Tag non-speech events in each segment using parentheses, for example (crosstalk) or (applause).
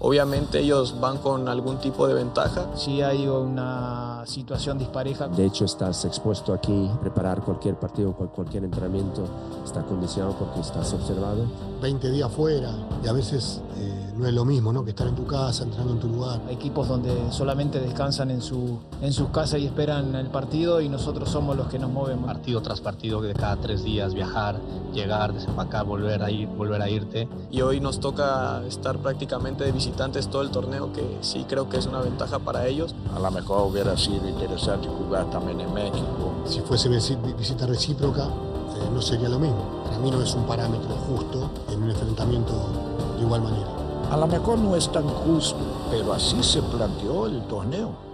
Obviamente ellos van con algún tipo de ventaja. Si hay una situación dispareja. De hecho, estás expuesto aquí, preparar cualquier partido, cualquier entrenamiento, está condicionado porque estás observado. 20 días fuera y a veces eh, no es lo mismo ¿no? que estar en tu casa, entrenando en tu lugar. Hay equipos donde solamente descansan en, su, en sus casas y esperan el partido y nosotros somos los que nos movemos. Partido tras partido, de cada tres días viajar, llegar, desempacar, volver a ir, volver a irte. Y hoy nos toca estar prácticamente de visitantes todo el torneo, que sí creo que es una ventaja para ellos. A lo mejor hubiera sido interesante jugar también en México. Si fuese visita recíproca, eh, no sería lo mismo. Para mí no es un parámetro justo en un enfrentamiento de igual manera. A lo mejor no es tan justo, pero así se planteó el torneo.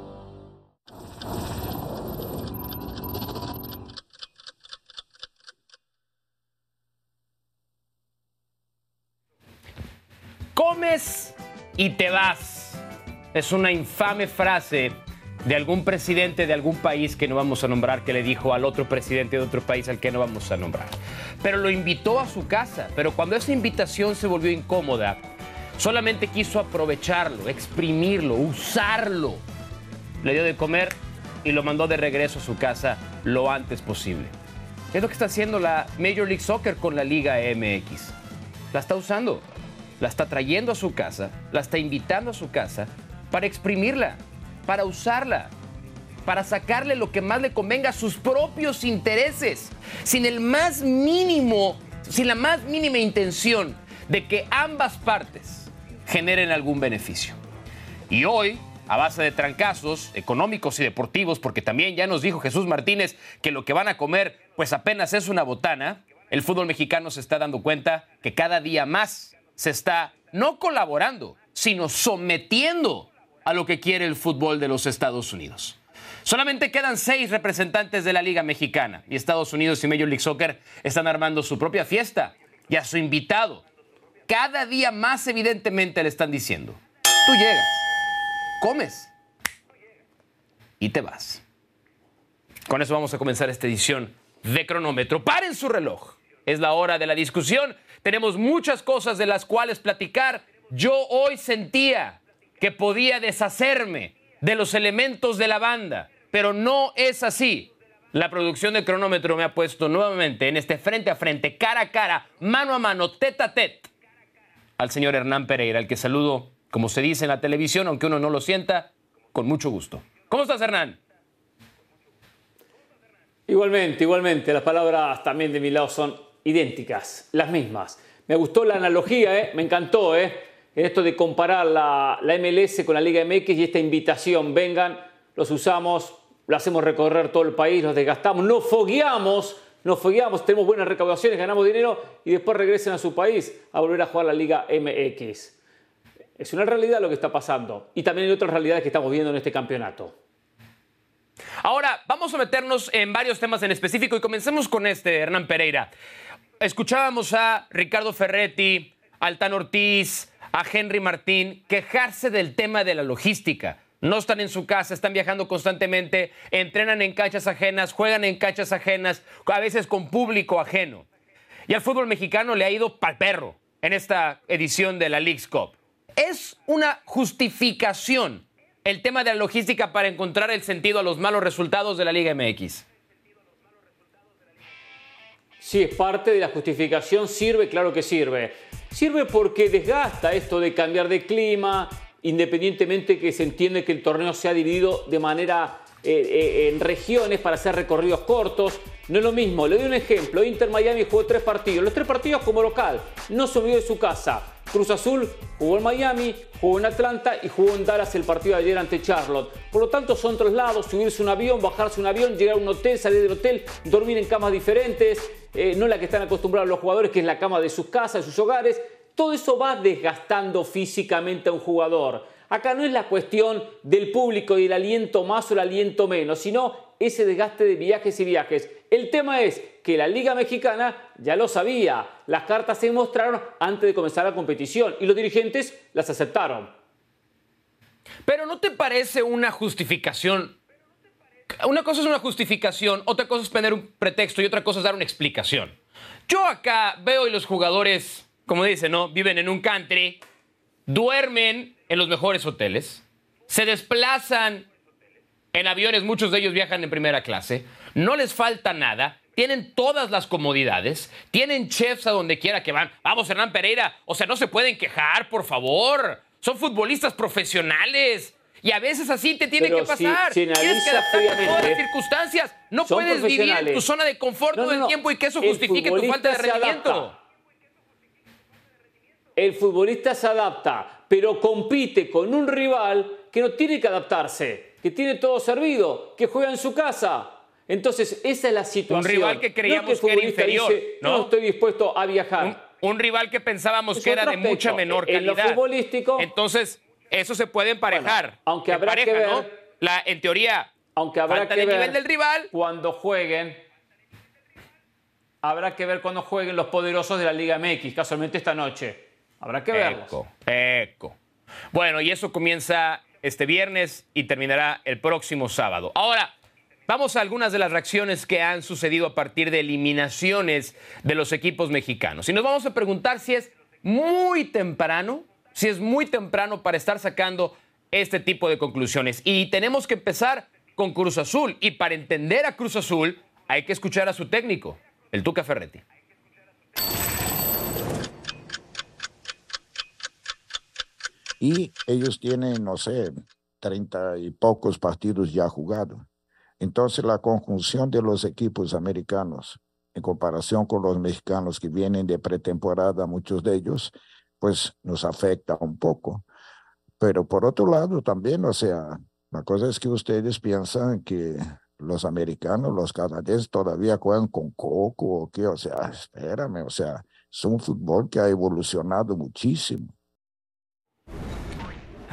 Comes y te vas. Es una infame frase de algún presidente de algún país que no vamos a nombrar que le dijo al otro presidente de otro país al que no vamos a nombrar. Pero lo invitó a su casa, pero cuando esa invitación se volvió incómoda, solamente quiso aprovecharlo, exprimirlo, usarlo. Le dio de comer y lo mandó de regreso a su casa lo antes posible. Es lo que está haciendo la Major League Soccer con la Liga MX. La está usando la está trayendo a su casa, la está invitando a su casa para exprimirla, para usarla, para sacarle lo que más le convenga a sus propios intereses, sin el más mínimo, sin la más mínima intención de que ambas partes generen algún beneficio. Y hoy, a base de trancazos económicos y deportivos, porque también ya nos dijo Jesús Martínez que lo que van a comer pues apenas es una botana, el fútbol mexicano se está dando cuenta que cada día más se está no colaborando, sino sometiendo a lo que quiere el fútbol de los Estados Unidos. Solamente quedan seis representantes de la Liga Mexicana y Estados Unidos y Major League Soccer están armando su propia fiesta y a su invitado. Cada día más evidentemente le están diciendo, tú llegas, comes y te vas. Con eso vamos a comenzar esta edición de cronómetro. Paren su reloj. Es la hora de la discusión tenemos muchas cosas de las cuales platicar. Yo hoy sentía que podía deshacerme de los elementos de la banda, pero no es así. La producción de cronómetro me ha puesto nuevamente en este frente a frente, cara a cara, mano a mano, tete a tete, al señor Hernán Pereira, al que saludo, como se dice en la televisión, aunque uno no lo sienta, con mucho gusto. ¿Cómo estás, Hernán? Igualmente, igualmente. Las palabras también de mi lado son idénticas, las mismas. Me gustó la analogía, ¿eh? me encantó, ¿eh? esto de comparar la, la, MLS con la Liga MX y esta invitación, vengan, los usamos, lo hacemos recorrer todo el país, los desgastamos, nos fogueamos, nos fogueamos, tenemos buenas recaudaciones, ganamos dinero y después regresen a su país a volver a jugar la Liga MX. Es una realidad lo que está pasando y también hay otras realidades que estamos viendo en este campeonato. Ahora, vamos a meternos en varios temas en específico y comencemos con este, Hernán Pereira. Escuchábamos a Ricardo Ferretti, a Altán Ortiz, a Henry Martín quejarse del tema de la logística. No están en su casa, están viajando constantemente, entrenan en canchas ajenas, juegan en canchas ajenas, a veces con público ajeno. Y al fútbol mexicano le ha ido pal perro en esta edición de la League's Cup. Es una justificación el tema de la logística para encontrar el sentido a los malos resultados de la Liga MX. Sí, es parte de la justificación, sirve, claro que sirve. Sirve porque desgasta esto de cambiar de clima, independientemente que se entiende que el torneo se ha dividido de manera eh, eh, en regiones para hacer recorridos cortos. No es lo mismo, le doy un ejemplo, Inter Miami jugó tres partidos, los tres partidos como local, no se olvidó de su casa. Cruz Azul jugó en Miami, jugó en Atlanta y jugó en Dallas el partido de ayer ante Charlotte. Por lo tanto, son traslados, subirse un avión, bajarse un avión, llegar a un hotel, salir del hotel, dormir en camas diferentes, eh, no la que están acostumbrados los jugadores, que es la cama de sus casas, de sus hogares. Todo eso va desgastando físicamente a un jugador. Acá no es la cuestión del público y el aliento más o el aliento menos, sino ese desgaste de viajes y viajes. El tema es que la Liga Mexicana ya lo sabía, las cartas se mostraron antes de comenzar la competición y los dirigentes las aceptaron. Pero ¿no te parece una justificación? Una cosa es una justificación, otra cosa es poner un pretexto y otra cosa es dar una explicación. Yo acá veo y los jugadores, como dicen, ¿no? Viven en un country, duermen en los mejores hoteles, se desplazan en aviones, muchos de ellos viajan en primera clase, no les falta nada, tienen todas las comodidades, tienen chefs a donde quiera que van. Vamos, Hernán Pereira, o sea, no se pueden quejar, por favor. Son futbolistas profesionales. Y a veces así te tiene que pasar. Tienes que adaptarte a todas las circunstancias. No puedes vivir en tu zona de confort todo el tiempo y que eso justifique tu falta de rendimiento. El futbolista se adapta, pero compite con un rival que no tiene que adaptarse, que tiene todo servido, que juega en su casa. Entonces, esa es la situación. Un rival que creíamos que, era inferior. ¿no? estoy dispuesto a viajar. Un, rival que pensábamos que era de mucha menor calidad. En lo futbolístico. Entonces, eso se puede emparejar. aunque habrá que ver. La, en teoría, aunque habrá que ver nivel del rival. Cuando jueguen. Habrá que ver cuando jueguen los poderosos de la Liga MX, casualmente esta noche. Habrá que verlos. Eco, eco. Bueno, y eso comienza este viernes y terminará el próximo sábado. Ahora, vamos a algunas de las reacciones que han sucedido a partir de eliminaciones de los equipos mexicanos. Y nos vamos a preguntar si es muy temprano, si es muy temprano para estar sacando este tipo de conclusiones. Y tenemos que empezar con Cruz Azul. Y para entender a Cruz Azul hay que escuchar a su técnico, el Tuca Ferretti. y ellos tienen, no sé, treinta y pocos partidos ya jugados. Entonces la conjunción de los equipos americanos en comparación con los mexicanos que vienen de pretemporada, muchos de ellos, pues nos afecta un poco. Pero por otro lado también, o sea, la cosa es que ustedes piensan que los americanos, los canadienses todavía juegan con coco o qué, o sea, espérame, o sea, es un fútbol que ha evolucionado muchísimo.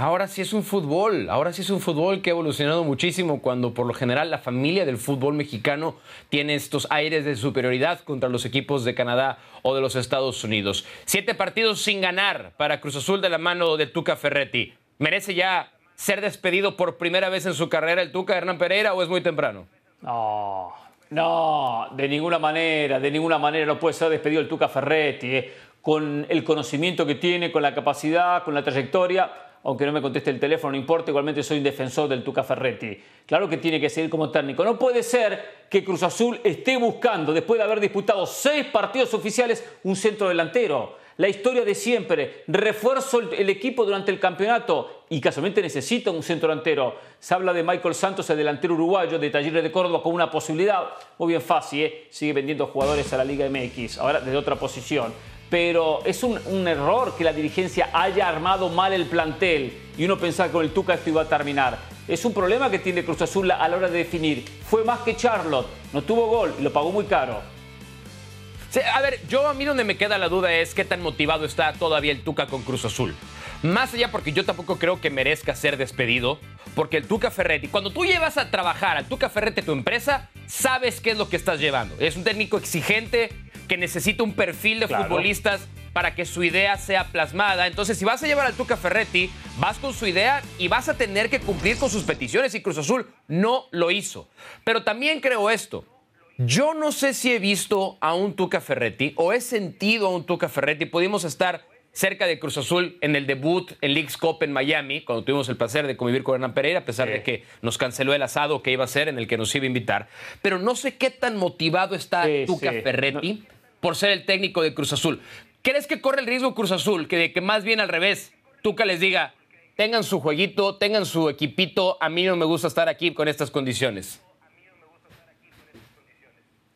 Ahora sí es un fútbol, ahora sí es un fútbol que ha evolucionado muchísimo cuando por lo general la familia del fútbol mexicano tiene estos aires de superioridad contra los equipos de Canadá o de los Estados Unidos. Siete partidos sin ganar para Cruz Azul de la mano de Tuca Ferretti. ¿Merece ya ser despedido por primera vez en su carrera el Tuca Hernán Pereira o es muy temprano? No, no, de ninguna manera, de ninguna manera no puede ser despedido el Tuca Ferretti. Eh. Con el conocimiento que tiene, con la capacidad, con la trayectoria aunque no me conteste el teléfono, no importa, igualmente soy un defensor del Tuca Ferretti. Claro que tiene que seguir como técnico. No puede ser que Cruz Azul esté buscando, después de haber disputado seis partidos oficiales, un centro delantero. La historia de siempre, refuerzo el, equipo durante el campeonato y casualmente necesita un centro delantero. Se habla de Michael Santos, el delantero uruguayo de Talleres de Córdoba, como una posibilidad. Muy bien fácil, ¿eh? sigue vendiendo jugadores a la Liga MX, ahora desde otra posición pero es un, error que la dirigencia haya armado mal el plantel y uno pensaba que con el Tuca esto iba a terminar. Es un problema que tiene Cruz Azul a la hora de definir. Fue más que Charlotte, no tuvo gol y lo pagó muy caro. a ver, yo a mí donde me queda la duda es qué tan motivado está todavía el Tuca con Cruz Azul. Más allá porque yo tampoco creo que merezca ser despedido, porque el Tuca Ferretti, cuando tú llevas a trabajar al Tuca Ferretti tu empresa, sabes qué es lo que estás llevando. Es un técnico exigente, que necesita un perfil de futbolistas para que su idea sea plasmada. Entonces, si vas a llevar al Tuca Ferretti, vas con su idea y vas a tener que cumplir con sus peticiones y Cruz Azul no lo hizo. Pero también creo esto. Yo no sé si he visto a un Tuca Ferretti o he sentido a un Tuca Ferretti. Pudimos estar cerca de Cruz Azul en el debut en League's Cup en Miami, cuando tuvimos el placer de convivir con Hernán Pereira, a pesar de que nos canceló el asado que iba a ser en el que nos iba a invitar. Pero no sé qué tan motivado está Tuca Ferretti por ser el técnico de Cruz Azul. ¿Crees que corre el riesgo Cruz Azul que de que más bien al revés, Tuca les diga, tengan su jueguito, tengan su equipito, a mí no me gusta estar aquí con estas condiciones?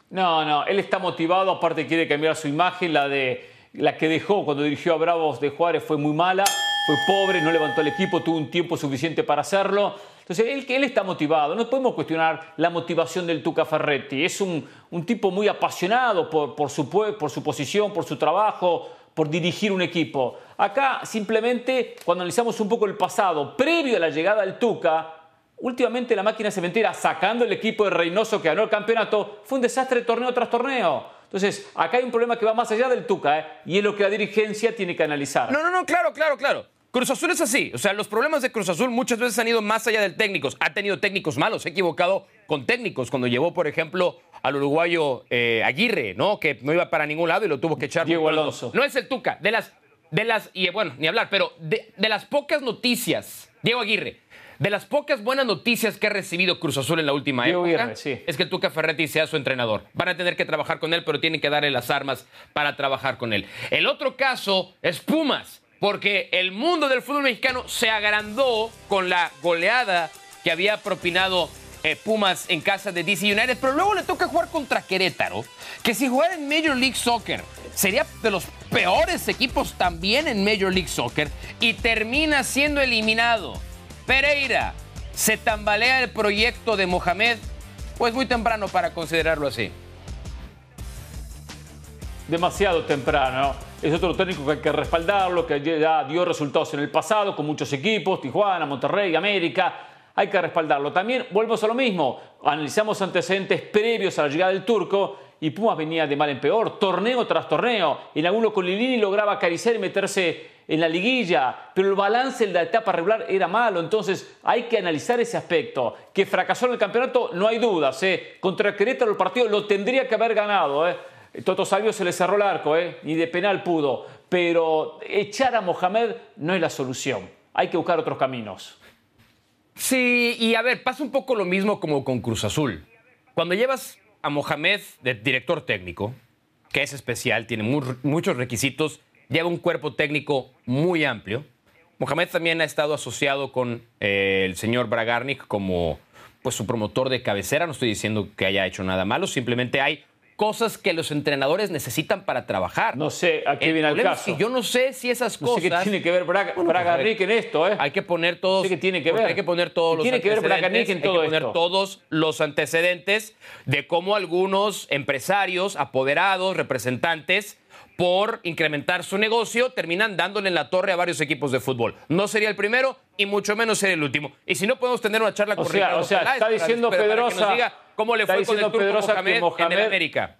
No, no, él está motivado, aparte quiere cambiar su imagen, la de la que dejó cuando dirigió a Bravos de Juárez fue muy mala, fue pobre, no levantó el equipo, tuvo un tiempo suficiente para hacerlo. Entonces, él, él está motivado. No podemos cuestionar la motivación del Tuca Ferretti. Es un, un tipo muy apasionado por, por, su, por su posición, por su trabajo, por dirigir un equipo. Acá, simplemente, cuando analizamos un poco el pasado, previo a la llegada del Tuca, últimamente la máquina cementera, sacando el equipo de Reynoso que ganó el campeonato, fue un desastre torneo tras torneo. Entonces, acá hay un problema que va más allá del Tuca, ¿eh? y es lo que la dirigencia tiene que analizar. No, no, no, claro, claro, claro. Cruz Azul es así. O sea, los problemas de Cruz Azul muchas veces han ido más allá del técnicos. Ha tenido técnicos malos, se ha equivocado con técnicos. Cuando llevó, por ejemplo, al uruguayo eh, Aguirre, ¿no? Que no iba para ningún lado y lo tuvo que echar. Diego Alonso. No es el Tuca. De las, de las, y bueno, ni hablar, pero de, de las pocas noticias, Diego Aguirre, de las pocas buenas noticias que ha recibido Cruz Azul en la última Diego época Aguirre, sí. es que el Tuca Ferretti sea su entrenador. Van a tener que trabajar con él, pero tienen que darle las armas para trabajar con él. El otro caso es Pumas, porque el mundo del fútbol mexicano se agrandó con la goleada que había propinado eh, Pumas en casa de DC United, pero luego le toca jugar contra Querétaro, que si jugara en Major League Soccer sería de los peores equipos también en Major League Soccer y termina siendo eliminado. Pereira, ¿se tambalea el proyecto de Mohamed? Pues muy temprano para considerarlo así. Demasiado temprano. Es otro técnico que hay que respaldarlo, que ya dio resultados en el pasado con muchos equipos, Tijuana, Monterrey, América. Hay que respaldarlo. También volvemos a lo mismo. Analizamos antecedentes previos a la llegada del turco y Pumas venía de mal en peor, torneo tras torneo. En alguno con Lilini lograba acariciar y meterse en la liguilla, pero el balance en la etapa regular era malo, entonces hay que analizar ese aspecto. Que fracasó en el campeonato, no hay dudas. ¿eh? Contra Querétaro el partido lo tendría que haber ganado. ¿eh? Toto Salvio se le cerró el arco, ¿eh? ni de penal pudo. Pero echar a Mohamed no es la solución. Hay que buscar otros caminos. Sí, y a ver, pasa un poco lo mismo como con Cruz Azul. Cuando llevas a Mohamed de director técnico, que es especial, tiene mu muchos requisitos, lleva un cuerpo técnico muy amplio. Mohamed también ha estado asociado con eh, el señor Bragarnik como pues, su promotor de cabecera. No estoy diciendo que haya hecho nada malo, simplemente hay cosas que los entrenadores necesitan para trabajar. No sé a qué viene el problema es caso. que yo no sé si esas No cosas. sé qué tiene que ver Braga, Bueno, pues, Bragarnik en esto, ¿eh? Hay que poner todos. No sé qué tiene que ver. Hay que poner todos ¿Qué los tiene que ver antecedentes, en hay todo que poner esto? todos los antecedentes de cómo algunos empresarios, apoderados, representantes, por incrementar su negocio, terminan dándole en la torre a varios equipos de fútbol. No sería el primero y mucho menos sería el último. Y si no podemos tener una charla O con sea, Ricardo o sea, está para- diciendo para que nos diga cómo le fue con el turco Mohamed, en el América.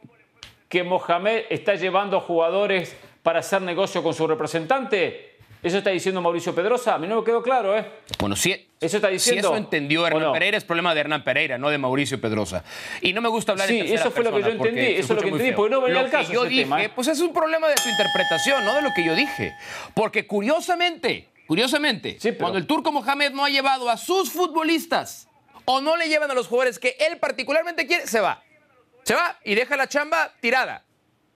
que Mohamed está llevando a jugadores para hacer negocio con su representante. ¿Eso está diciendo Mauricio Pedrosa? A mí no me quedó claro, ¿eh? Bueno, si, ¿Eso está si diciendo? eso entendió ¿O Hernán no? Pereira, es problema de Hernán Pereira, no de Mauricio Pedrosa. Y no me gusta hablar Sí, en tercera eso fue lo que yo entendí, eso es lo que entendí, feo. porque no venía Lo al caso que yo ese dije, tema, ¿eh? pues es un problema de tu interpretación, no de lo que yo dije. Porque curiosamente, curiosamente, Sí, pero- cuando el turco Mohamed no ha llevado a sus futbolistas o no le llevan a los jugadores que él particularmente quiere, se va. Se va y deja la chamba tirada.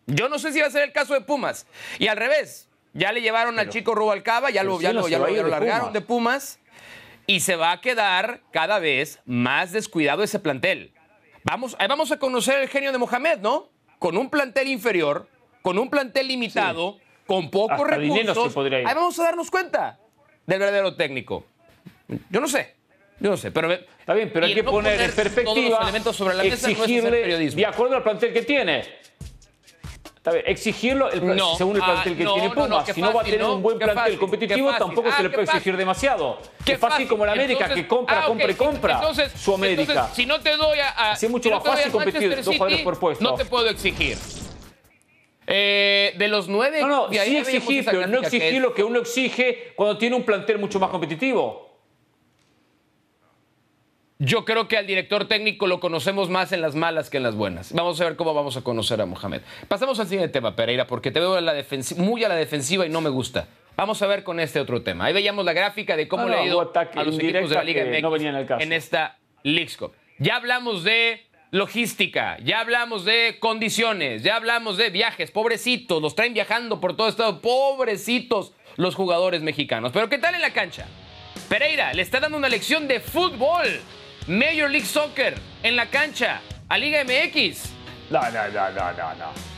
Yo no sé si va a ser el caso de Pumas. Y al revés, ya le llevaron al chico Rubalcaba, ya lo, ya lo, ya lo- ya largaron de Pumas y se va a quedar cada vez más descuidado ese plantel. Vamos, ahí vamos a conocer el genio de Mohamed, ¿no? Con un plantel inferior, con un plantel limitado, con pocos recursos. Ahí vamos a darnos cuenta del verdadero técnico. Yo no sé, yo no sé, pero Está bien, pero hay que no poner en los perspectiva, elementos sobre la mesa no es hacer exigirle, periodismo. de acuerdo al plantel que tiene. Está bien, exigirlo el- No, según el ah, plantel que no, tiene Pumas. si no va a tener un buen plantel fácil, competitivo, tampoco Ah, se le qué puede fácil. exigir demasiado. Qué es fácil fácil. como la América, Entonces- que compra, ah, compra y compra. Entonces, su América. entonces, si no te doy a, es mucho si más fácil competir dos jugadores por puesto. No te puedo exigir. Eh, de los nueve. no, no, sí exigir, pero no que exigir lo que uno exige cuando tiene un plantel mucho más competitivo. Yo creo que al director técnico lo conocemos más en las malas que en las buenas. Vamos a ver cómo vamos a conocer a Mohamed. Pasamos al siguiente tema, Pereira, porque te veo a la defensi- muy a la defensiva y no me gusta. Vamos a ver con este otro tema. Ahí veíamos la gráfica de cómo Ah, le ha ido a los equipos de la Liga MX no en esta Leagues Cup. Ya hablamos de logística, ya hablamos de condiciones, ya hablamos de viajes, pobrecitos, los traen viajando por todo estado, pobrecitos los jugadores mexicanos. Pero ¿qué tal en la cancha? Pereira le está dando una lección de fútbol, Major League Soccer, en la cancha, a Liga MX. No, no, no, no, no, no.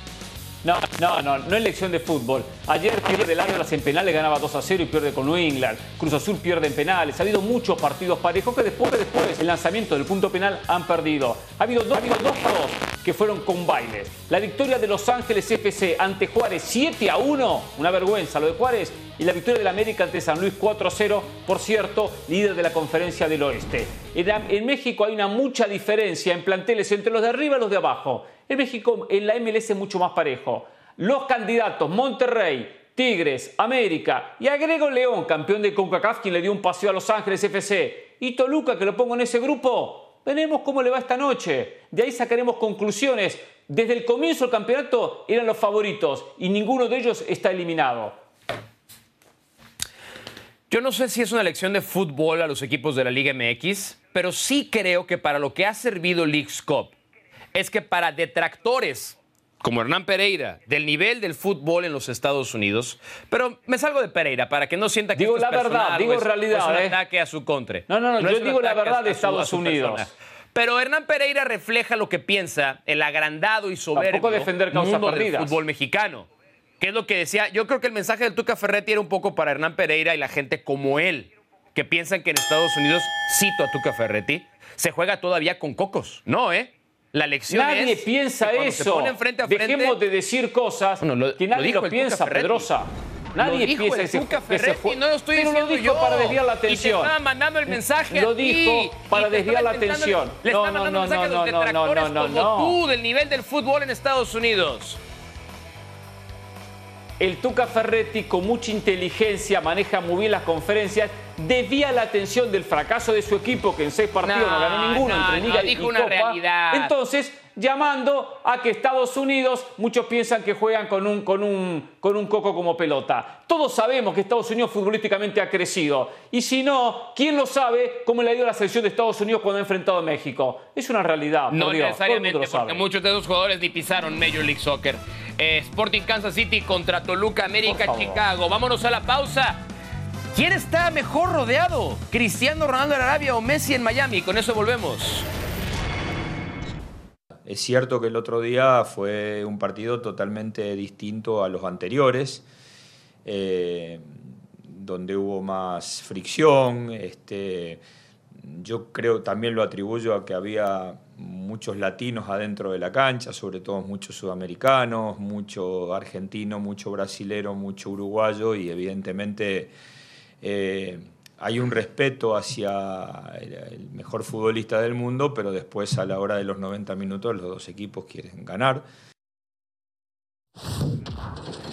No, no, no, no es lección de fútbol. Ayer pierde el Atlas en penales, ganaba 2 a 0 y pierde con New England. Cruz Azul pierde en penales. Ha habido muchos partidos parejos que después, después, el lanzamiento del punto penal han perdido. Ha habido dos, ha habido dos que fueron con baile. La victoria de Los Ángeles FC ante Juárez 7 a 1, una vergüenza lo de Juárez, y la victoria del América ante San Luis 4 a 0, por cierto, líder de la conferencia del oeste. En, México hay una mucha diferencia en planteles entre los de arriba y los de abajo. En México, en la MLS es mucho más parejo. Los candidatos, Monterrey, Tigres, América y agrego León, campeón de CONCACAF, quien le dio un paseo a Los Ángeles FC, y Toluca, que lo pongo en ese grupo, Veremos cómo le va esta noche. De ahí sacaremos conclusiones. Desde el comienzo del campeonato eran los favoritos y ninguno de ellos está eliminado. Yo no sé si es una lección de fútbol a los equipos de la Liga MX, pero sí creo que para lo que ha servido League's Cup es que para detractores como Hernán Pereira, del nivel del fútbol en los Estados Unidos. Pero me salgo de Pereira para que no sienta que digo esto la es verdad, digo realidad, un ¿eh? ataque a su contra. No, no, no, yo digo la verdad de Estados Unidos. Pero Hernán Pereira refleja lo que piensa el agrandado y soberbio defender mundo del fútbol mexicano. Que es lo que decía, yo creo que el mensaje del Tuca Ferretti era un poco para Hernán Pereira y la gente como él, que piensan que en Estados Unidos, cito a Tuca Ferretti, se juega todavía con cocos. No, ¿eh? La lección nadie piensa eso. frente a frente, Dejemos de decir cosas que nadie lo, piensa, Pedrosa. Nadie lo piensa el Tuca Ferretti, no lo estoy Pero diciendo lo dijo yo. para desviar la atención. Y te estaba mandando el mensaje Lo a ti, dijo para desviar la estaba atención. Le No, está no, mandando no, el mensaje a no, los no, no, detractores no, como no. tú del nivel del fútbol en Estados Unidos. El Tuca Ferretti con mucha inteligencia maneja muy bien las conferencias, desvía la atención del fracaso de su equipo que en seis partidos no, No, ganó ninguno no, entre no, Liga dijo y una Copa. realidad. Entonces, llamando a que Estados Unidos, muchos piensan que juegan con un, con, un, con un coco como pelota. Todos sabemos que Estados Unidos futbolísticamente ha crecido. Y si no, ¿quién lo sabe cómo le ha ido la selección de Estados Unidos cuando ha enfrentado a México? Es una realidad. No Dios, necesariamente, porque sabe. muchos de esos jugadores ni pisaron Major League Soccer. Eh, Sporting Kansas City contra Toluca, América. Chicago. Vámonos a la pausa. ¿Quién está mejor rodeado? ¿Cristiano Ronaldo en Arabia o Messi en Miami? Con eso volvemos. Es cierto que el otro día fue un partido totalmente distinto a los anteriores, eh, donde hubo más fricción. Este, yo creo también lo atribuyo a que había muchos latinos adentro de la cancha, sobre todo muchos sudamericanos, mucho argentino, mucho brasilero, mucho uruguayo y evidentemente eh, hay un respeto hacia el, mejor futbolista del mundo, pero después a la hora de los 90 minutos los dos equipos quieren ganar.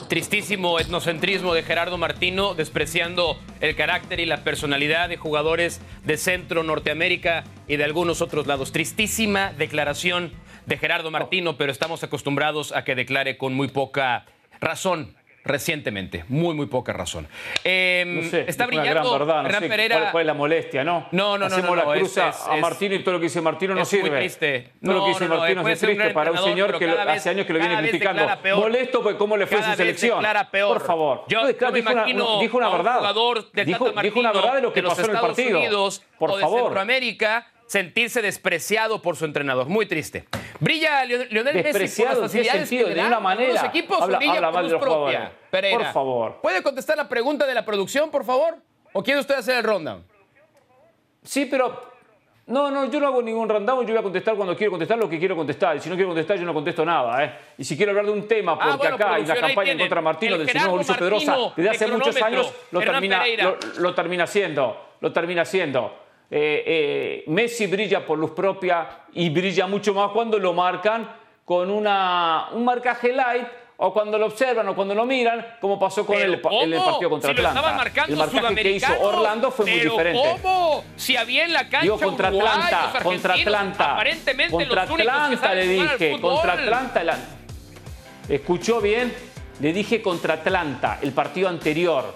Tristísimo etnocentrismo de Gerardo Martino, despreciando el carácter y la personalidad de jugadores de Centro, Norteamérica y de algunos otros lados. Tristísima declaración de Gerardo Martino, pero estamos acostumbrados a que declare con muy poca razón recientemente. Muy, muy poca razón. Eh, No sé, está es una brillando gran verdad, no Hernán sé Pereira. ¿cuál, cuál es la molestia, no? No, no, no, Hacemos no, la no, cruz es- a- es- a Martino y todo lo que dice Martino no es sirve. muy triste. Todo lo que dice no, no, Martino puede es triste para un señor que lo- vez- hace años que lo viene criticando. declara. Molesto por cómo le fue Cada su selección. declara peor. Por favor. Yo, yo me dijo una- imagino dijo una a un verdad. jugador del dijo, dijo una verdad de lo que pasó en el partido. Por favor. Centroamérica sentirse despreciado por su entrenador. Muy triste. Brilla Lionel Messi por Despreciado, las ¿en qué facilidades sentido? que le De ninguna manera. los equipos Habla- habla mal de los propia. jugadores. Pereira. Por favor. ¿Puede contestar la pregunta de la producción, por favor? ¿O quiere usted hacer el rundown? Sí, pero no, no, yo no hago ningún rundown, yo voy a contestar cuando quiero contestar lo que quiero contestar. Y si no quiero contestar, yo no contesto nada. ¿eh? Y si quiero hablar de un tema, porque Ah, bueno, acá hay una campaña en contra de Martino, El del señor Mauricio Pedrosa, desde de hace muchos años, lo termina, lo termina haciendo. Lo termina haciendo. Eh, eh, Messi brilla por luz propia y brilla mucho más cuando lo marcan con una, un marcaje light o cuando lo observan o cuando lo miran, como pasó con el, el partido contra si lo Atlanta. estaban marcando el marcaje que hizo Orlando fue muy diferente. ¿Cómo? Si había en la cancha Digo contra uruguayos, Atlanta, contra Atlanta. aparentemente contra los Atlanta le dije, contra Atlanta. la- ¿Escuchó bien? Le dije contra Atlanta, el partido anterior.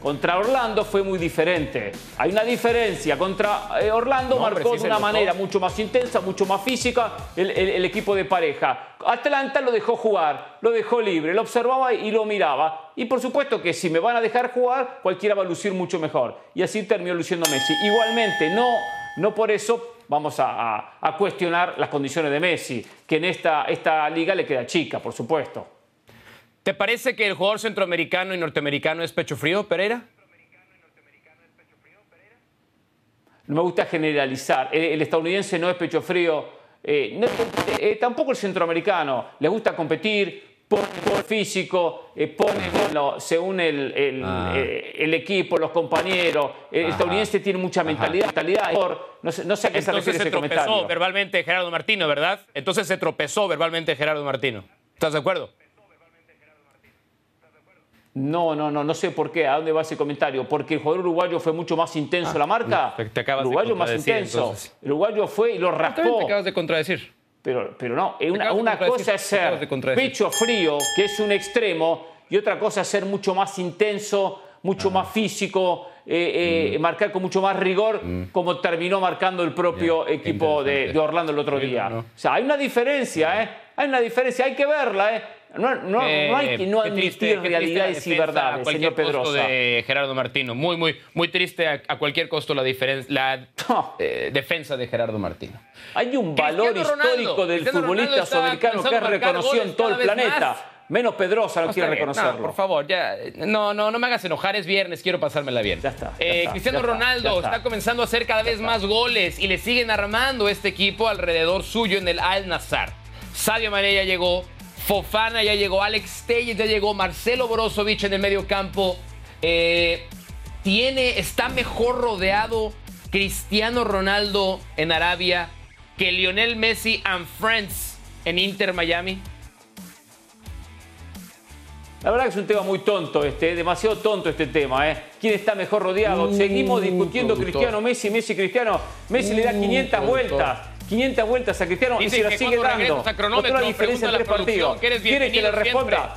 Contra Orlando fue muy diferente. Hay una diferencia. Contra eh, Orlando No, marcó sí de una manera mucho más intensa, mucho más física el, el- el equipo de pareja. Atlanta lo dejó jugar, lo dejó libre, lo observaba y lo miraba. Y por supuesto que si me van a dejar jugar, cualquiera va a lucir mucho mejor. Y así terminó luciendo Messi. Igualmente, no, no por eso vamos a, a- a cuestionar las condiciones de Messi, que en esta, esta liga le queda chica, por supuesto. ¿Te parece que el jugador centroamericano y norteamericano es pecho frío, Pereira? No me gusta generalizar. Eh, El, estadounidense no es pecho frío. eh, no- eh, tampoco el centroamericano. Le gusta competir, pone por físico, eh, pone lo- según el, el, Ah. eh, el equipo, los compañeros. El Ajá. estadounidense tiene mucha mentalidad. mentalidad no, sé, no sé a qué se Entonces refiere se ese tropezó comentario. verbalmente Gerardo Martino, ¿verdad? Entonces se tropezó verbalmente Gerardo Martino. ¿Estás de acuerdo? No, no, no, no sé por qué. ¿A dónde va ese comentario? Porque el jugador uruguayo fue mucho más intenso la marca. te- acabas el de uruguayo más contradecir, intenso. entonces. El uruguayo fue y lo También te raspó. acabas de contradecir. Pero, pero no, una, una cosa es ser pecho frío, que es un extremo, y otra cosa es ser mucho más intenso, mucho más físico, eh, eh, Mm. marcar con mucho más rigor, como terminó marcando el propio equipo de, de Orlando el otro Sí, día. no. O sea, hay una diferencia, ¿eh? Hay una diferencia, hay que verla, ¿eh? No, no- no hay que no admitir triste realidades y verdades, a señor costo Pedrosa. de Gerardo Martino. Muy, muy, muy triste a, a cualquier costo la, la (laughs) eh, defensa de Gerardo Martino. Hay un valor Ronaldo. histórico del Cristiano futbolista sudamericano que es reconocido en todo el planeta. más. Menos Pedrosa no No, quiere bien. No, reconocerlo. por favor, ya. No, no, no me hagas enojar, es viernes, quiero pasármela bien. Ya está, ya Eh, está, Cristiano ya Ronaldo está. comenzando a hacer cada vez más goles y le siguen armando este equipo alrededor suyo en el Al Nazar. Sadio Mané ya llegó, Fofana ya llegó, Alex Telles ya llegó, Marcelo Brozovic en el medio campo. Eh, tiene, está mejor rodeado Cristiano Ronaldo en Arabia que Lionel Messi and Friends en Inter Miami. La verdad que es un tema muy tonto este, demasiado tonto este tema, ¿eh? ¿Quién está mejor rodeado? Seguimos discutiendo productor. Cristiano, Messi, Messi, Cristiano. Messi le da 500 productor. vueltas. 500 vueltas a Cristiano y se la sigue dando. Otra diferencia la en tres producción, partidos. ¿Quiere que le responda?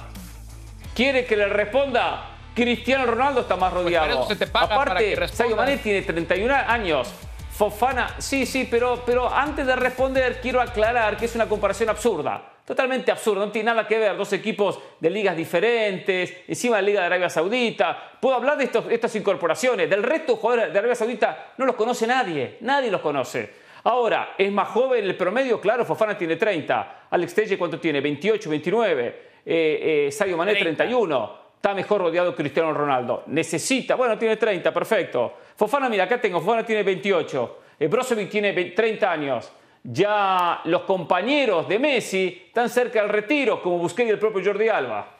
¿Quiere que le responda? Cristiano Ronaldo está más rodeado. Pues para Aparte. Sadio Mané tiene 31 años. Fofana, sí, sí, pero, pero antes de responder quiero aclarar que es una comparación absurda. Totalmente absurda, no tiene nada que ver. Dos equipos de ligas diferentes, encima de la Liga de Arabia Saudita. Puedo hablar de estos- estas incorporaciones. Del resto de jugadores de Arabia Saudita no los conoce nadie. Nadie los conoce. Ahora, ¿es más joven el promedio? Claro, Fofana tiene 30. Alex Telle, ¿cuánto tiene? 28, 29. Eh, eh, Sadio Mané, 30. 31. Está mejor rodeado Cristiano Ronaldo. Necesita, bueno, tiene 30, perfecto. Fofana, mira, acá tengo, Fofana tiene 28. Eh, Brozovic tiene 20 30 años. Ya los compañeros de Messi están cerca del retiro, como Busquets y el propio Jordi Alba.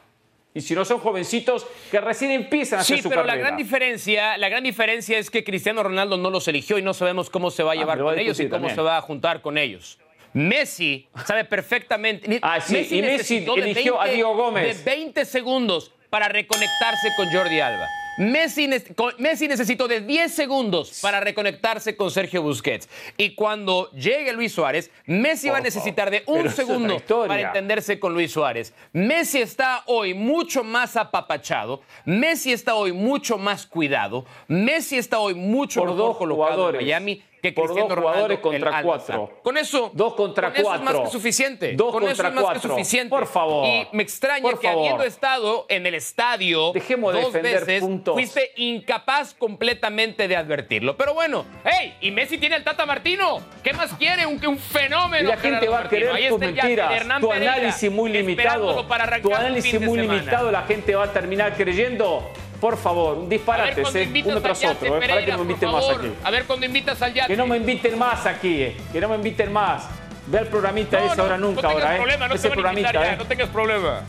Y si no son jovencitos que recién empiezan a hacer Sí, su pero carrera. la gran diferencia, la gran diferencia es que Cristiano Ronaldo no los eligió y no sabemos cómo se va a Ah, llevar va a con ellos y cómo también. se va a juntar con ellos. Messi sabe perfectamente. Ah, sí, y Messi necesitó de eligió a Diego Gómez. De 20 segundos para reconectarse con Jordi Alba. Messi, Messi necesitó de 10 segundos para reconectarse con Sergio Busquets. Y cuando llegue Luis Suárez, Messi va a necesitar de un segundo para entenderse con Luis Suárez. Messi está hoy mucho más apapachado. Messi está hoy mucho más cuidado. Messi está hoy mucho Por mejor dos colocado jugadores. en Miami que Por Cristiano dos Ronaldo jugadores en contra cuatro. Con eso, Dos contra con eso es cuatro. más que suficiente. Dos con eso contra es más que cuatro. suficiente. Por favor. Y me extraña Por que favor. habiendo estado en el estadio Dejemos de dos defender veces, puntos. fuiste incapaz completamente de advertirlo. Pero bueno, hey, y Messi tiene al Tata Martino. ¿Qué más quiere? Un, un fenómeno. Y la gente Gerardo va a Martino. querer Ahí tus mentiras, tu análisis muy limitado, para tu análisis muy limitado, la gente va a terminar creyendo. Por favor, un disparate, ¿eh? uno tras al yate, otro, ¿eh? para que no me inviten más aquí. A ver cuando invitas al yate. Que no me inviten más aquí, eh. que no me inviten más. Ve el programita No, ese no, ahora nunca, no tengas ahora, ¿eh? problema, no ese te van a invitar programita, ya, ¿eh? no tengas problema.